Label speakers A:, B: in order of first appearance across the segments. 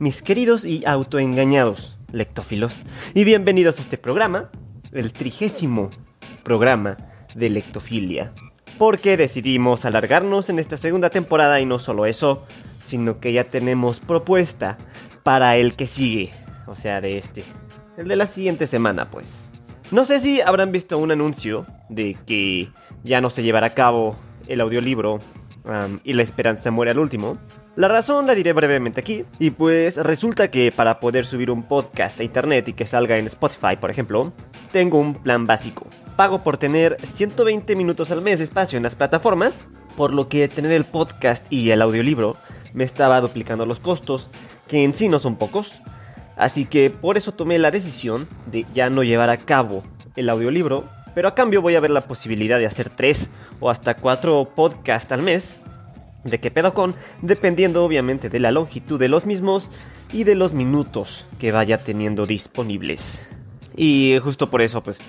A: mis queridos y autoengañados lectófilos, y bienvenidos a este programa, el trigésimo programa de lectofilia. Porque decidimos alargarnos en esta segunda temporada y no solo eso, sino que ya tenemos propuesta para el que sigue, o sea, de este, el de la siguiente semana, pues. No sé si habrán visto un anuncio de que ya no se llevará a cabo el audiolibro y la esperanza muere al último. La razón la diré brevemente aquí. Y pues resulta que para poder subir un podcast a internet y que salga en Spotify, por ejemplo, tengo un plan básico. Pago por tener 120 minutos al mes de espacio en las plataformas, por lo que tener el podcast y el audiolibro me estaba duplicando los costos, que en sí no son pocos. Así que por eso tomé la decisión de ya no llevar a cabo el audiolibro, pero a cambio voy a ver la posibilidad de hacer 3 o hasta 4 podcasts al mes de qué pedo con, dependiendo obviamente de la longitud de los mismos y de los minutos que vaya teniendo disponibles. Y justo por eso, pues,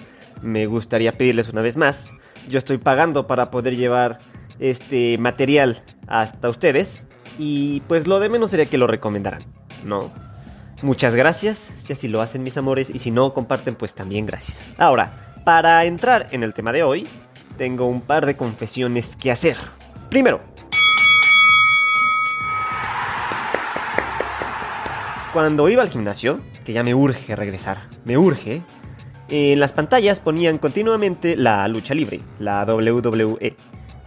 A: me gustaría pedirles una vez más, yo estoy pagando para poder llevar este material hasta ustedes y pues lo de menos sería que lo recomendaran, ¿no? Muchas gracias, si así lo hacen mis amores, y si no comparten, pues también gracias. Ahora, para entrar en el tema de hoy, tengo un par de confesiones que hacer. Primero, Cuando iba al gimnasio, que ya me urge regresar, me urge, en las pantallas ponían continuamente la lucha libre, la WWE,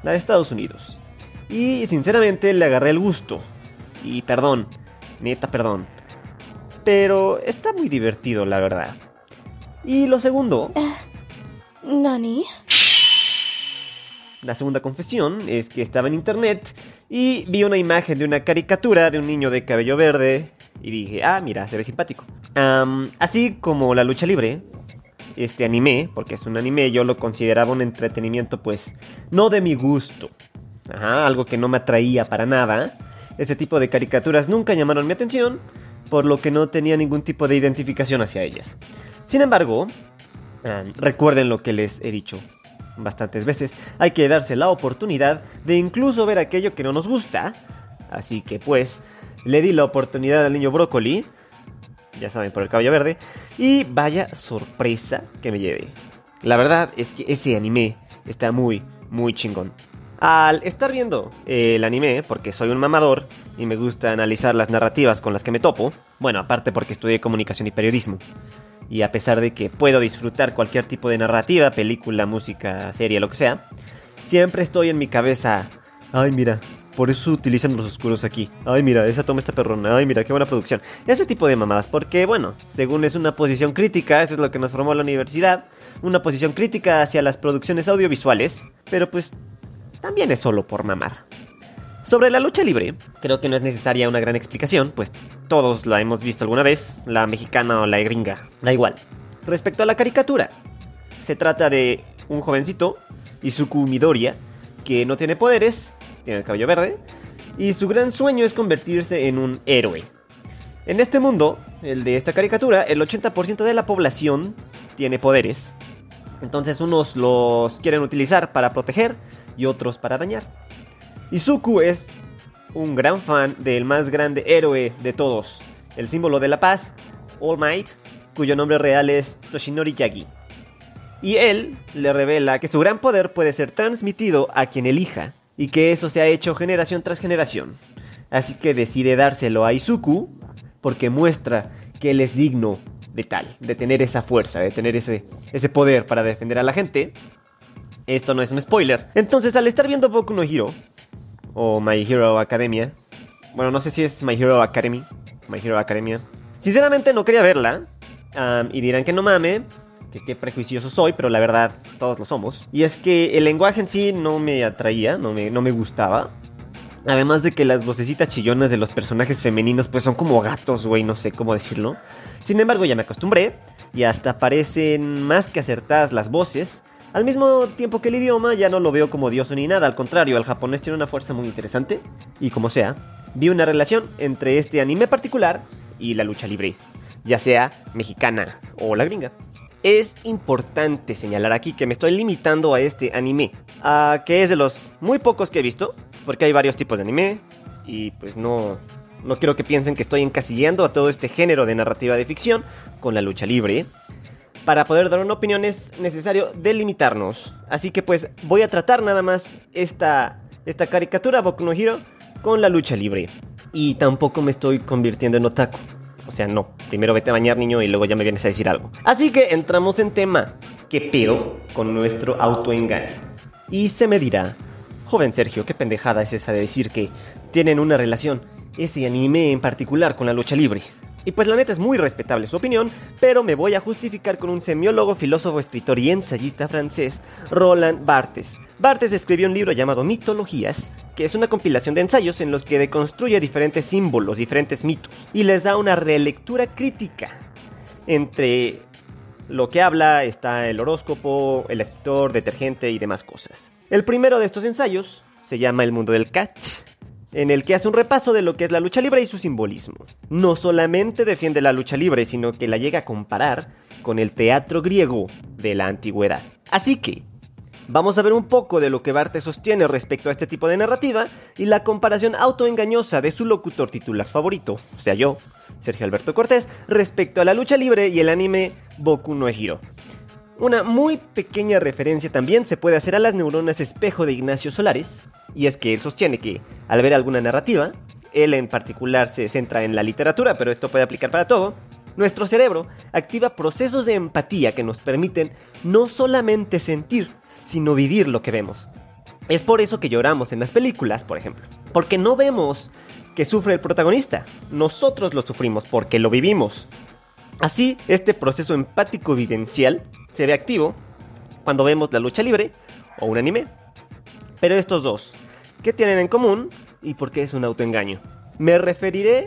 A: la de Estados Unidos. Y sinceramente le agarré el gusto. Y perdón, neta perdón. Pero está muy divertido, la verdad. Y lo segundo...
B: ¿Nani?
A: La segunda confesión es que estaba en internet y vi una imagen de una caricatura de un niño de cabello verde y dije, ah, mira, se ve simpático. así como la lucha libre, este anime, porque es un anime, yo lo consideraba un entretenimiento pues no de mi gusto. Ajá, algo que no me atraía para nada. Ese tipo de caricaturas nunca llamaron mi atención, por lo que no tenía ningún tipo de identificación hacia ellas. Sin embargo, recuerden lo que les he dicho bastantes veces, hay que darse la oportunidad de incluso ver aquello que no nos gusta. Así que pues, le di la oportunidad al niño brócoli, ya saben, por el cabello verde, y vaya sorpresa que me lleve. La verdad es que ese anime está muy, muy chingón. Al estar viendo el anime, porque soy un mamador y me gusta analizar las narrativas con las que me topo, bueno, aparte porque estudié comunicación y periodismo, y a pesar de que puedo disfrutar cualquier tipo de narrativa, película, música, serie, lo que sea, siempre estoy en mi cabeza, ay mira, por eso utilizan los oscuros aquí. Ay, mira, esa toma está perrona. Ay, mira, qué buena producción. Ese tipo de mamadas. Porque, bueno, según es una posición crítica, eso es lo que nos formó la universidad. Una posición crítica hacia las producciones audiovisuales. Pero pues, también es solo por mamar. Sobre la lucha libre, creo que no es necesaria una gran explicación, pues todos la hemos visto alguna vez, la mexicana o la gringa, da igual. Respecto a la caricatura, se trata de un jovencito, Izuku Midoriya, que no tiene poderes, tiene el cabello verde, y su gran sueño es convertirse en un héroe. En este mundo, el de esta caricatura, el 80% de la población tiene poderes. Entonces unos los quieren utilizar para proteger y otros para dañar. Izuku es un gran fan del más grande héroe de todos, el símbolo de la paz, All Might, cuyo nombre real es Toshinori Yagi. Y él le revela que su gran poder puede ser transmitido a quien elija, y que eso se ha hecho generación tras generación. Así que decide dárselo a Izuku porque muestra que él es digno de tal, de tener esa fuerza, de tener ese, ese poder para defender a la gente. Esto no es un spoiler. Entonces, al estar viendo Boku no Hero, o My Hero Academia. Bueno, no sé si es My Hero Academy, My Hero Academia. Sinceramente no quería verla. y dirán que no mame, que qué prejuicioso soy, pero la verdad todos lo somos. Y es que el lenguaje en sí no me atraía, no me, no me gustaba. Además de que las vocecitas chillonas de los personajes femeninos pues son como gatos, güey, no sé cómo decirlo. Sin embargo, ya me acostumbré y hasta parecen más que acertadas las voces. Al mismo tiempo que el idioma ya no lo veo como dioso ni nada, al contrario, el japonés tiene una fuerza muy interesante. Y como sea, vi una relación entre este anime particular y la lucha libre, ya sea mexicana o la gringa. Es importante señalar aquí que me estoy limitando a este anime, a que es de los muy pocos que he visto, porque hay varios tipos de anime y pues no no quiero que piensen que estoy encasillando a todo este género de narrativa de ficción con la lucha libre. Para poder dar una opinión es necesario delimitarnos. Así que pues voy a tratar nada más esta, esta caricatura Boku no Hero con la lucha libre. Y tampoco me estoy convirtiendo en otaku. O sea, no. Primero vete a bañar, niño, y luego ya me vienes a decir algo. Así que entramos en tema. ¿Qué pedo con nuestro autoengaño? Y se me dirá, joven Sergio, qué pendejada es esa de decir que tienen una relación, ese anime en particular, con la lucha libre. Y pues la neta es muy respetable su opinión, pero me voy a justificar con un semiólogo, filósofo, escritor y ensayista francés, Roland Barthes. Barthes escribió un libro llamado Mitologías, que es una compilación de ensayos en los que deconstruye diferentes símbolos, diferentes mitos, y les da una relectura crítica. Entre lo que habla está el horóscopo, el escritor, detergente y demás cosas. El primero de estos ensayos se llama El mundo del catch, en el que hace un repaso de lo que es la lucha libre y su simbolismo. No solamente defiende la lucha libre, sino que la llega a comparar con el teatro griego de la antigüedad. Así que, vamos a ver un poco de lo que Barthes sostiene respecto a este tipo de narrativa y la comparación autoengañosa de su locutor titular favorito, o sea yo, Sergio Alberto Cortés, respecto a la lucha libre y el anime Boku no Hero. Una muy pequeña referencia también se puede hacer a las neuronas espejo de Ignacio Solares, y es que él sostiene que al ver alguna narrativa, él en particular se centra en la literatura, pero esto puede aplicar para todo, nuestro cerebro activa procesos de empatía que nos permiten no solamente sentir, sino vivir lo que vemos. Es por eso que lloramos en las películas, por ejemplo, porque no vemos que sufre el protagonista, nosotros lo sufrimos porque lo vivimos. Así, este proceso empático vivencial se ve activo cuando vemos la lucha libre o un anime. Pero estos dos, ¿qué tienen en común y por qué es un autoengaño? Me referiré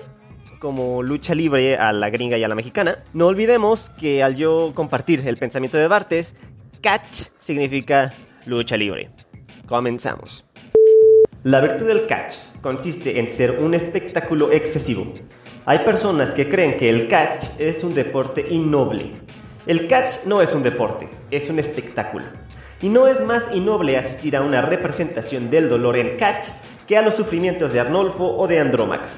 A: como lucha libre a la gringa y a la mexicana. No olvidemos que al yo compartir el pensamiento de Bartes, catch significa lucha libre. Comenzamos. La virtud del catch consiste en ser un espectáculo excesivo. Hay personas que creen que el catch es un deporte innoble. El catch no es un deporte, es un espectáculo. Y no es más innoble asistir a una representación del dolor en catch que a los sufrimientos de Arnolfo o de Andrómaca.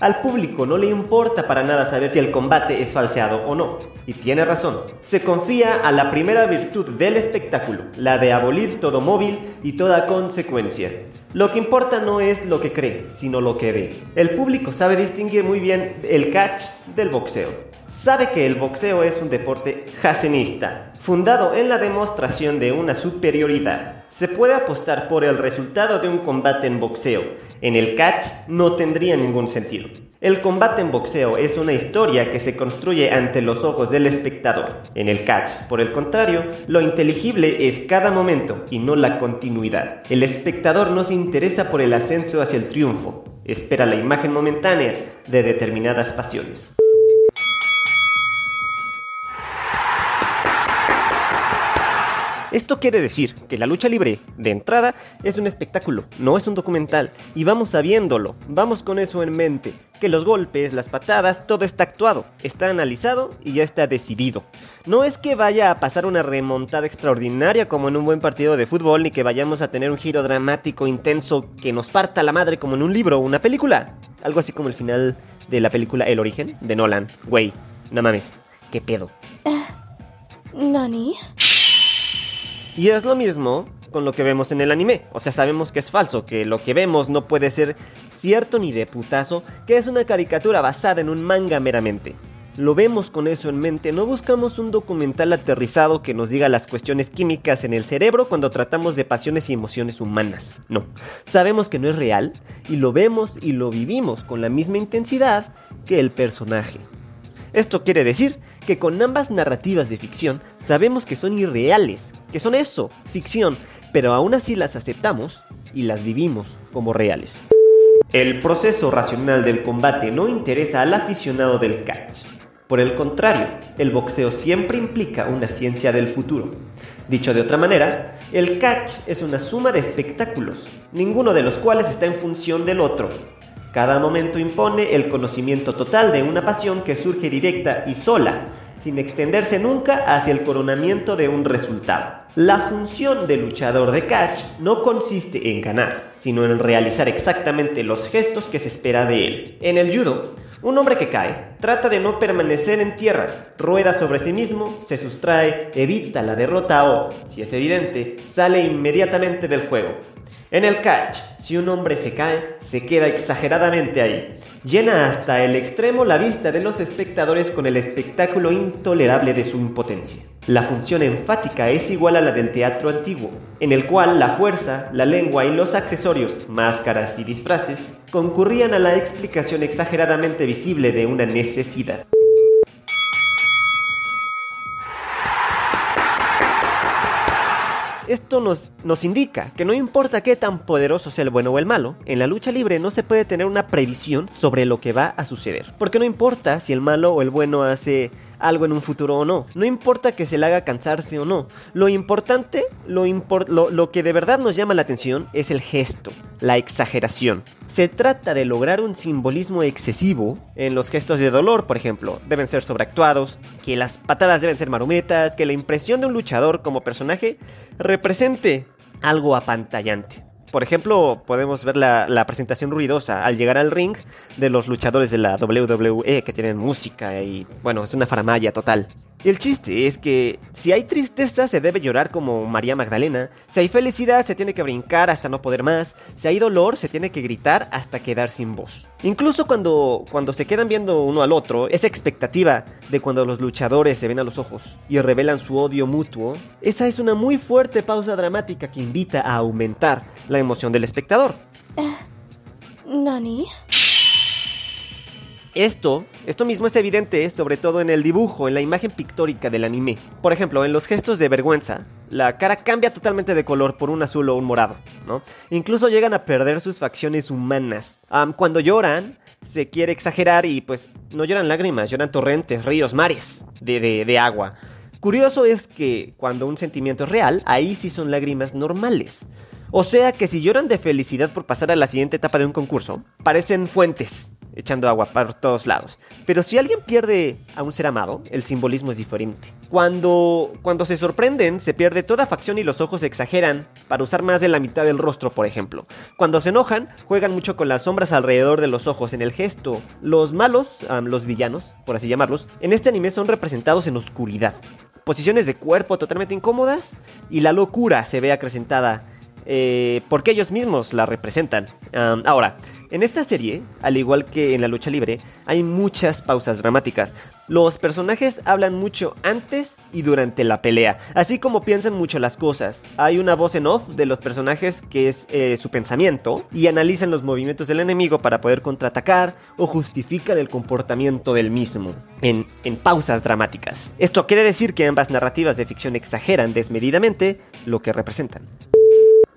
A: Al público no le importa para nada saber si el combate es falseado o no. Y tiene razón. Se confía a la primera virtud del espectáculo, la de abolir todo móvil y toda consecuencia. Lo que importa no es lo que cree, sino lo que ve. El público sabe distinguir muy bien el catch del boxeo. Sabe que el boxeo es un deporte jacenista, fundado en la demostración de una superioridad. Se puede apostar por el resultado de un combate en boxeo. En el catch no tendría ningún sentido. El combate en boxeo es una historia que se construye ante los ojos del espectador. En el catch, por el contrario, lo inteligible es cada momento y no la continuidad. El espectador no se interesa por el ascenso hacia el triunfo, espera la imagen momentánea de determinadas pasiones. Esto quiere decir que la lucha libre, de entrada, es un espectáculo, no es un documental, y vamos sabiéndolo, vamos con eso en mente, que los golpes, las patadas, todo está actuado, está analizado y ya está decidido. No es que vaya a pasar una remontada extraordinaria como en un buen partido de fútbol, ni que vayamos a tener un giro dramático intenso que nos parta la madre como en un libro o una película. Algo así como el final de la película El origen de Nolan. Güey, no mames, qué pedo.
B: ¿Nani?
A: Y es lo mismo con lo que vemos en el anime. O sea, sabemos que es falso, que lo que vemos no puede ser cierto ni de putazo, que es una caricatura basada en un manga meramente. Lo vemos con eso en mente, no buscamos un documental aterrizado que nos diga las cuestiones químicas en el cerebro cuando tratamos de pasiones y emociones humanas. No, sabemos que no es real y lo vemos y lo vivimos con la misma intensidad que el personaje. Esto quiere decir que con ambas narrativas de ficción sabemos que son irreales, que son eso, ficción, pero aún así las aceptamos y las vivimos como reales. El proceso racional del combate no interesa al aficionado del catch. Por el contrario, el boxeo siempre implica una ciencia del futuro. Dicho de otra manera, el catch es una suma de espectáculos, ninguno de los cuales está en función del otro. Cada momento impone el conocimiento total de una pasión que surge directa y sola, sin extenderse nunca hacia el coronamiento de un resultado. La función del luchador de catch no consiste en ganar, sino en realizar exactamente los gestos que se espera de él. En el judo, un hombre que cae trata de no permanecer en tierra, rueda sobre sí mismo, se sustrae, evita la derrota o, si es evidente, sale inmediatamente del juego. En el catch, si un hombre se cae, se queda exageradamente ahí. Llena hasta el extremo la vista de los espectadores con el espectáculo intolerable de su impotencia. La función enfática es igual a la del teatro antiguo, en el cual la fuerza, la lengua y los accesorios, máscaras y disfraces, concurrían a la explicación exageradamente visible de una necesidad. Esto nos, nos, indica que no importa qué tan poderoso sea el bueno o el malo, en la lucha libre no se puede tener una previsión sobre lo que va a suceder. Porque no importa si el malo o el bueno hace algo en un futuro o no. No importa que se le haga cansarse o no. Lo importante, lo, lo, que de verdad nos llama la atención es el gesto, la exageración. Se trata de lograr un simbolismo excesivo en los gestos de dolor, por ejemplo. Deben ser sobreactuados, que las patadas deben ser marometas, que la impresión de un luchador como personaje represente algo apantallante. Por ejemplo, podemos ver la, presentación ruidosa al llegar al ring de los luchadores de la WWE que tienen música y, bueno, es una faramaya total. El chiste es que si hay tristeza se debe llorar como María Magdalena, si hay felicidad se tiene que brincar hasta no poder más, si hay dolor se tiene que gritar hasta quedar sin voz. Incluso cuando, cuando se quedan viendo uno al otro, esa expectativa de cuando los luchadores se ven a los ojos y revelan su odio mutuo, esa es una muy fuerte pausa dramática que invita a aumentar la emoción del espectador.
B: Eh, ¿Nani?
A: Esto, esto mismo es evidente sobre todo en el dibujo, en la imagen pictórica del anime. Por ejemplo, en los gestos de vergüenza, la cara cambia totalmente de color por un azul o un morado, ¿no? Incluso llegan a perder sus facciones humanas. cuando lloran, se quiere exagerar y pues no lloran lágrimas, lloran torrentes, ríos, mares de, de agua. Curioso es que cuando un sentimiento es real, ahí sí son lágrimas normales. O sea que si lloran de felicidad por pasar a la siguiente etapa de un concurso, parecen fuentes, echando agua por todos lados. Pero si alguien pierde a un ser amado, el simbolismo es diferente. Cuando, cuando se sorprenden, se pierde toda facción y los ojos exageran para usar más de la mitad del rostro, por ejemplo. Cuando se enojan, juegan mucho con las sombras alrededor de los ojos en el gesto. Los malos, los villanos, por así llamarlos, en este anime son representados en oscuridad. Posiciones de cuerpo totalmente incómodas y la locura se ve acrecentada eh, porque ellos mismos la representan. ahora, en esta serie, al igual que en la lucha libre, hay muchas pausas dramáticas. Los personajes hablan mucho antes y durante la pelea, así como piensan mucho las cosas. Hay una voz en off de los personajes que es eh, su pensamiento y analizan los movimientos del enemigo para poder contraatacar o justifican el comportamiento del mismo en, en pausas dramáticas. Esto quiere decir que ambas narrativas de ficción exageran desmedidamente lo que representan.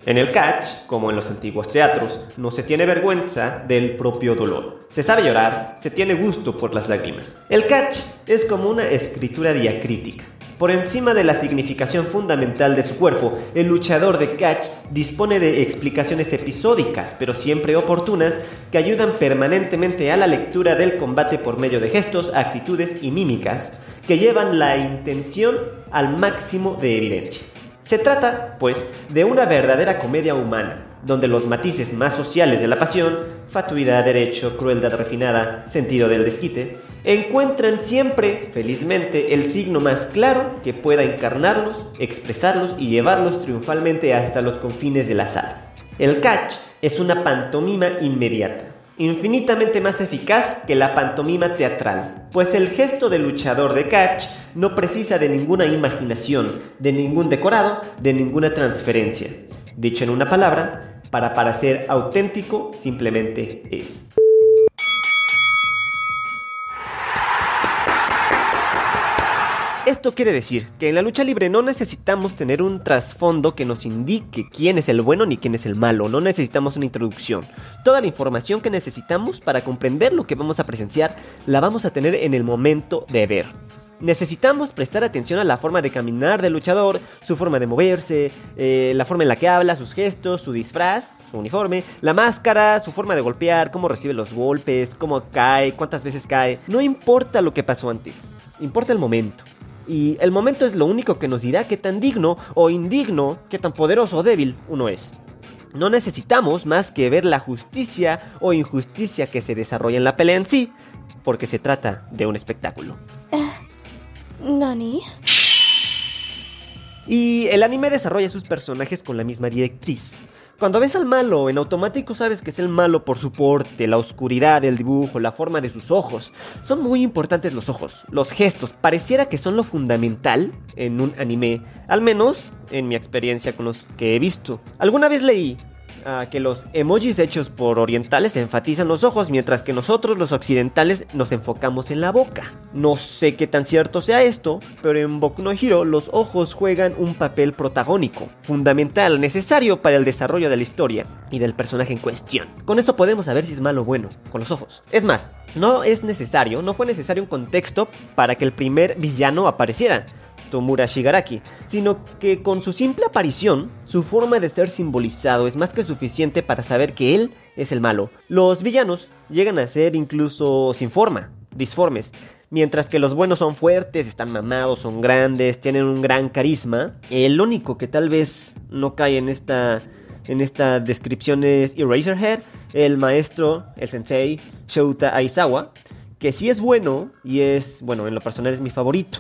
A: En el catch, como en los antiguos teatros, no se tiene vergüenza del propio dolor. Se sabe llorar, se tiene gusto por las lágrimas. El catch es como una escritura diacrítica. Por encima de la significación fundamental de su cuerpo, el luchador de catch dispone de explicaciones episódicas, pero siempre oportunas, que ayudan permanentemente a la lectura del combate por medio de gestos, actitudes y mímicas, que llevan la intención al máximo de evidencia. Se trata, pues, de una verdadera comedia humana, donde los matices más sociales de la pasión, fatuidad, derecho, crueldad refinada, sentido del desquite, encuentran siempre, felizmente, el signo más claro que pueda encarnarlos, expresarlos y llevarlos triunfalmente hasta los confines de la sala. El catch es una pantomima inmediata, infinitamente más eficaz que la pantomima teatral, pues el gesto del luchador de catch no precisa de ninguna imaginación, de ningún decorado, de ninguna transferencia. Dicho en una palabra, para parecer auténtico simplemente es. Esto quiere decir que en la lucha libre no necesitamos tener un trasfondo que nos indique quién es el bueno ni quién es el malo, no necesitamos una introducción. Toda la información que necesitamos para comprender lo que vamos a presenciar la vamos a tener en el momento de ver. Necesitamos prestar atención a la forma de caminar del luchador, su forma de moverse, eh, la forma en la que habla, sus gestos, su disfraz, su uniforme, la máscara, su forma de golpear, cómo recibe los golpes, cómo cae, cuántas veces cae. No importa lo que pasó antes, importa el momento. Y el momento es lo único que nos dirá qué tan digno o indigno, qué tan poderoso o débil uno es. No necesitamos más que ver la justicia o injusticia que se desarrolla en la pelea en sí, porque se trata de un espectáculo.
B: Nani?
A: Y el anime desarrolla sus personajes con la misma directriz. Cuando ves al malo, en automático sabes que es el malo por su porte, la oscuridad del dibujo, la forma de sus ojos. Son muy importantes los ojos, los gestos, pareciera que son lo fundamental en un anime, al menos en mi experiencia con los que he visto. Alguna vez leí que los emojis hechos por orientales enfatizan los ojos, mientras que nosotros los occidentales nos enfocamos en la boca. No sé qué tan cierto sea esto, pero en Boku no Hero los ojos juegan un papel protagónico, fundamental, necesario para el desarrollo de la historia y del personaje en cuestión. Con eso podemos saber si es malo o bueno, con los ojos. Es más, no es necesario, no fue necesario un contexto para que el primer villano apareciera. Tomura Shigaraki, sino que con su simple aparición, su forma de ser simbolizado es más que suficiente para saber que él es el malo. Los villanos llegan a ser incluso sin forma, disformes, mientras que los buenos son fuertes, están mamados, son grandes, tienen un gran carisma. El único que tal vez no cae en esta en descripción es Eraserhead, el maestro, el sensei Shouta Aizawa, que sí es bueno y es, bueno, en lo personal es mi favorito.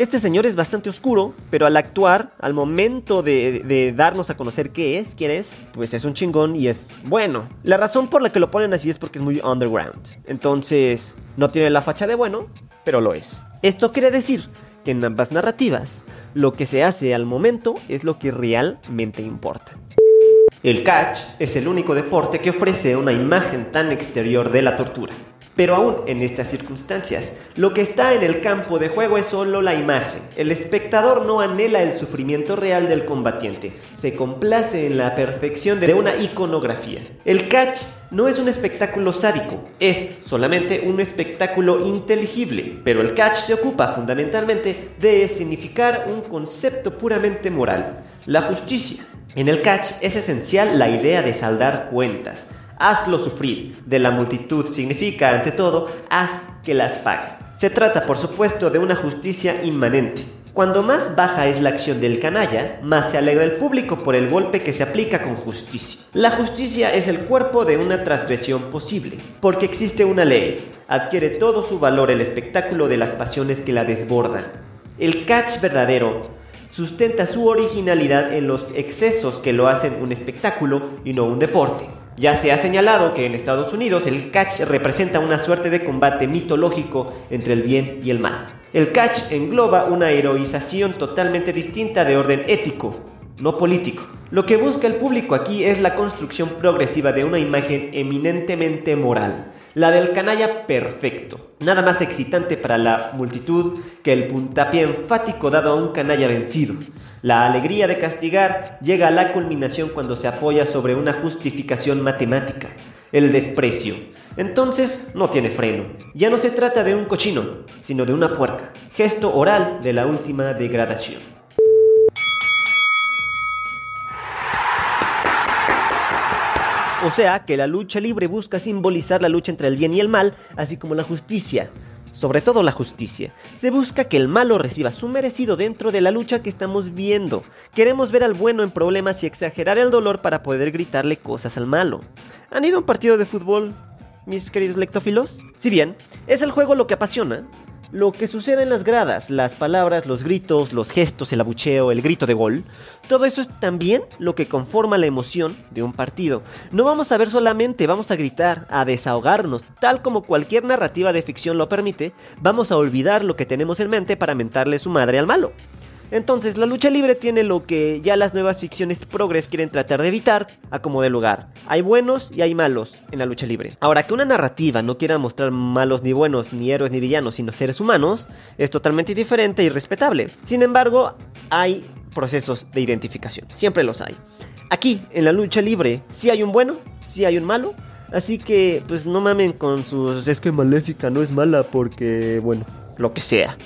A: Este señor es bastante oscuro, pero al actuar, al momento de, darnos a conocer qué es, quién es, pues es un chingón y es bueno. La razón por la que lo ponen así es porque es muy underground. Entonces, no tiene la facha de bueno, pero lo es. Esto quiere decir que en ambas narrativas, lo que se hace al momento es lo que realmente importa. El catch es el único deporte que ofrece una imagen tan exterior de la tortura. Pero aún en estas circunstancias, lo que está en el campo de juego es solo la imagen. El espectador no anhela el sufrimiento real del combatiente, se complace en la perfección de una iconografía. El catch no es un espectáculo sádico, es solamente un espectáculo inteligible, pero el catch se ocupa fundamentalmente de significar un concepto puramente moral, la justicia. En el catch es esencial la idea de saldar cuentas, hazlo sufrir. De la multitud significa, ante todo, haz que las pague. Se trata, por supuesto, de una justicia inmanente. Cuando más baja es la acción del canalla, más se alegra el público por el golpe que se aplica con justicia. La justicia es el cuerpo de una transgresión posible, porque existe una ley. Adquiere todo su valor el espectáculo de las pasiones que la desbordan. El catch verdadero sustenta su originalidad en los excesos que lo hacen un espectáculo y no un deporte. Ya se ha señalado que en Estados Unidos el catch representa una suerte de combate mitológico entre el bien y el mal. El catch engloba una heroización totalmente distinta de orden ético, no político. Lo que busca el público aquí es la construcción progresiva de una imagen eminentemente moral, la del canalla perfecto. Nada más excitante para la multitud que el puntapié enfático dado a un canalla vencido. La alegría de castigar llega a la culminación cuando se apoya sobre una justificación matemática, el desprecio. Entonces no tiene freno. Ya no se trata de un cochino, sino de una puerca, gesto oral de la última degradación. O sea que la lucha libre busca simbolizar la lucha entre el bien y el mal, así como la justicia. Sobre todo la justicia. Se busca que el malo reciba su merecido dentro de la lucha que estamos viendo. Queremos ver al bueno en problemas y exagerar el dolor para poder gritarle cosas al malo. ¿Han ido a un partido de fútbol, mis queridos lectófilos? Si bien, es el juego lo que apasiona, lo que sucede en las gradas, las palabras, los gritos, los gestos, el abucheo, el grito de gol, todo eso es también lo que conforma la emoción de un partido. No vamos a ver solamente, vamos a gritar, a desahogarnos, tal como cualquier narrativa de ficción lo permite, vamos a olvidar lo que tenemos en mente para mentarle su madre al malo. Entonces, la lucha libre tiene lo que ya las nuevas ficciones progres quieren tratar de evitar a como de lugar. Hay buenos y hay malos en la lucha libre. Ahora, que una narrativa no quiera mostrar malos ni buenos, ni héroes ni villanos, sino seres humanos, es totalmente diferente y respetable. Sin embargo, hay procesos de identificación. Siempre los hay. Aquí, en la lucha libre, sí hay un bueno, sí hay un malo. Así que, pues no mamen con sus... Es que Maléfica no es mala porque, bueno, lo que sea.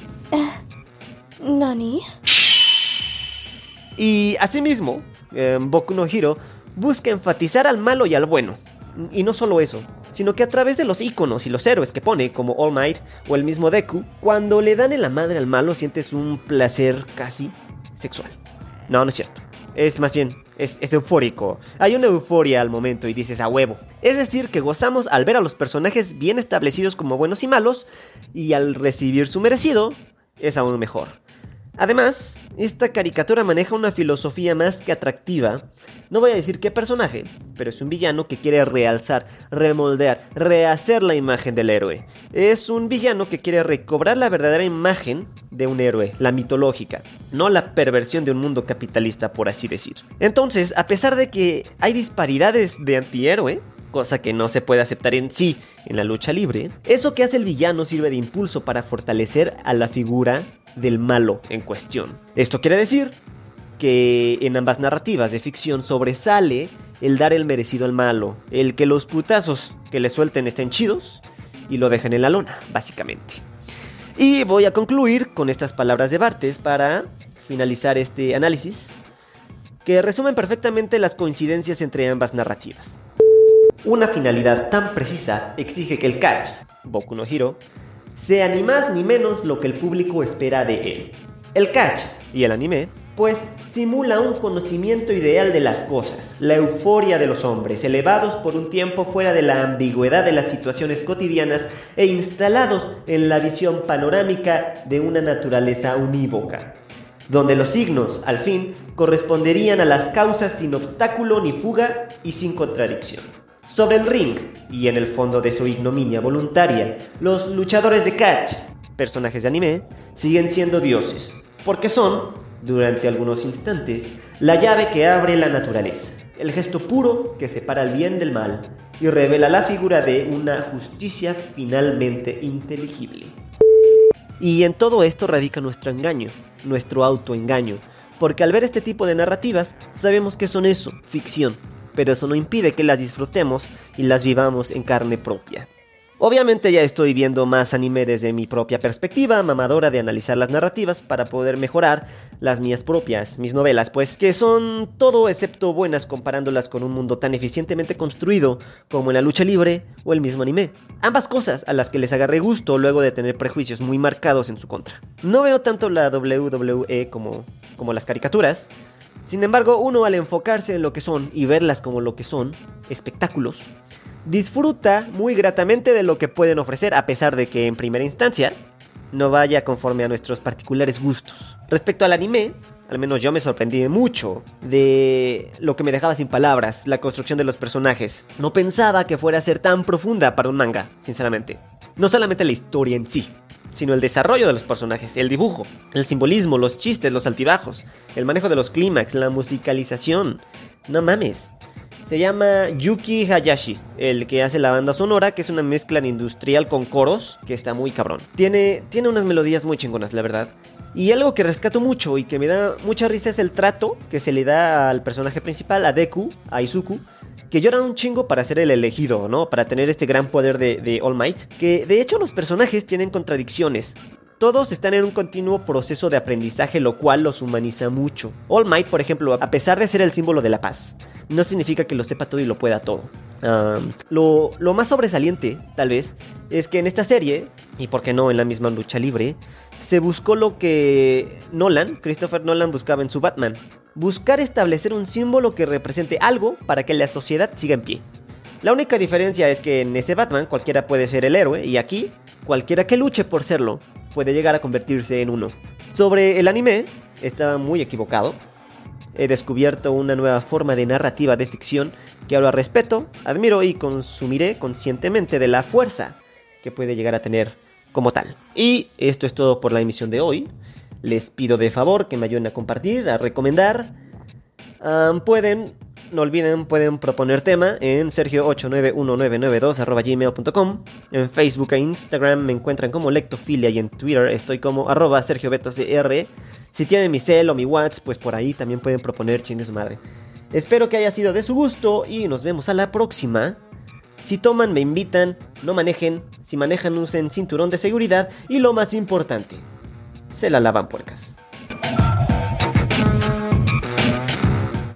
B: Nani?
A: Y asimismo, eh, Boku no Hero busca enfatizar al malo y al bueno. Y no solo eso, sino que a través de los iconos y los héroes que pone, como All Might o el mismo Deku, cuando le dan en la madre al malo sientes un placer casi sexual. No, no es cierto. Es más bien, es, es, eufórico. Hay una euforia al momento y dices a huevo. Es decir, que gozamos al ver a los personajes bien establecidos como buenos y malos, y al recibir su merecido, es aún mejor. Además, esta caricatura maneja una filosofía más que atractiva. No voy a decir qué personaje, pero es un villano que quiere realzar, remoldear, rehacer la imagen del héroe. Es un villano que quiere recobrar la verdadera imagen de un héroe, la mitológica, no la perversión de un mundo capitalista, por así decir. Entonces, a pesar de que hay disparidades de antihéroe, cosa que no se puede aceptar en sí en la lucha libre, eso que hace el villano sirve de impulso para fortalecer a la figura del malo en cuestión. Esto quiere decir que en ambas narrativas de ficción sobresale el dar el merecido al malo, el que los putazos que le suelten estén chidos y lo dejen en la lona, básicamente. Y voy a concluir con estas palabras de Bartes para finalizar este análisis, que resumen perfectamente las coincidencias entre ambas narrativas. Una finalidad tan precisa exige que el catch, Boku no Hiro, sea ni más ni menos lo que el público espera de él. El catch y el anime, pues simula un conocimiento ideal de las cosas, la euforia de los hombres, elevados por un tiempo fuera de la ambigüedad de las situaciones cotidianas e instalados en la visión panorámica de una naturaleza unívoca, donde los signos, al fin, corresponderían a las causas sin obstáculo ni fuga y sin contradicción. Sobre el ring, y en el fondo de su ignominia voluntaria, los luchadores de catch, personajes de anime, siguen siendo dioses, porque son, durante algunos instantes, la llave que abre la naturaleza, el gesto puro que separa el bien del mal y revela la figura de una justicia finalmente inteligible. Y en todo esto radica nuestro engaño, nuestro autoengaño, porque al ver este tipo de narrativas sabemos que son eso, ficción, pero eso no impide que las disfrutemos y las vivamos en carne propia. Obviamente ya estoy viendo más anime desde mi propia perspectiva, mamadora de analizar las narrativas para poder mejorar las mías propias, mis novelas, pues que son todo excepto buenas comparándolas con un mundo tan eficientemente construido como en la lucha libre o el mismo anime. Ambas cosas a las que les agarré gusto luego de tener prejuicios muy marcados en su contra. No veo tanto la WWE como, como las caricaturas, sin embargo, uno al enfocarse en lo que son y verlas como lo que son, espectáculos, disfruta muy gratamente de lo que pueden ofrecer a pesar de que en primera instancia no vaya conforme a nuestros particulares gustos. Respecto al anime, al menos yo me sorprendí mucho de lo que me dejaba sin palabras, la construcción de los personajes. No pensaba que fuera a ser tan profunda para un manga, sinceramente. No solamente la historia en sí, sino el desarrollo de los personajes, el dibujo, el simbolismo, los chistes, los altibajos, el manejo de los clímax, la musicalización. No mames. Se llama Yuki Hayashi, el que hace la banda sonora, que es una mezcla de industrial con coros, que está muy cabrón. Tiene, tiene unas melodías muy chingonas, la verdad. Y algo que rescato mucho y que me da mucha risa es el trato que se le da al personaje principal, a Deku, a Izuku, que llora un chingo para ser el elegido, ¿no? Para tener este gran poder de, de All Might. Que de hecho los personajes tienen contradicciones. Todos están en un continuo proceso de aprendizaje, lo cual los humaniza mucho. All Might, por ejemplo, a pesar de ser el símbolo de la paz, no significa que lo sepa todo y lo pueda todo. Lo, lo, más sobresaliente, tal vez, es que en esta serie, y por qué no en la misma lucha libre, se buscó lo que Nolan, Christopher Nolan, buscaba en su Batman. Buscar establecer un símbolo que represente algo para que la sociedad siga en pie. La única diferencia es que en ese Batman cualquiera puede ser el héroe y aquí cualquiera que luche por serlo puede llegar a convertirse en uno. Sobre el anime, estaba muy equivocado. He descubierto una nueva forma de narrativa de ficción que ahora respeto, admiro y consumiré conscientemente de la fuerza que puede llegar a tener como tal. Y esto es todo por la emisión de hoy. Les pido de favor que me ayuden a compartir, a recomendar. Am, pueden, no olviden, pueden proponer tema en sergio891992.gmail.com En Facebook e Instagram me encuentran como Lectofilia y en Twitter estoy como arroba sergiobetosdr. Si tienen mi cel o mi WhatsApp, pues por ahí también pueden proponer chingue su madre. Espero que haya sido de su gusto y nos vemos a la próxima. Si toman, me invitan, no manejen, si manejan usen cinturón de seguridad y lo más importante, se la lavan puercas.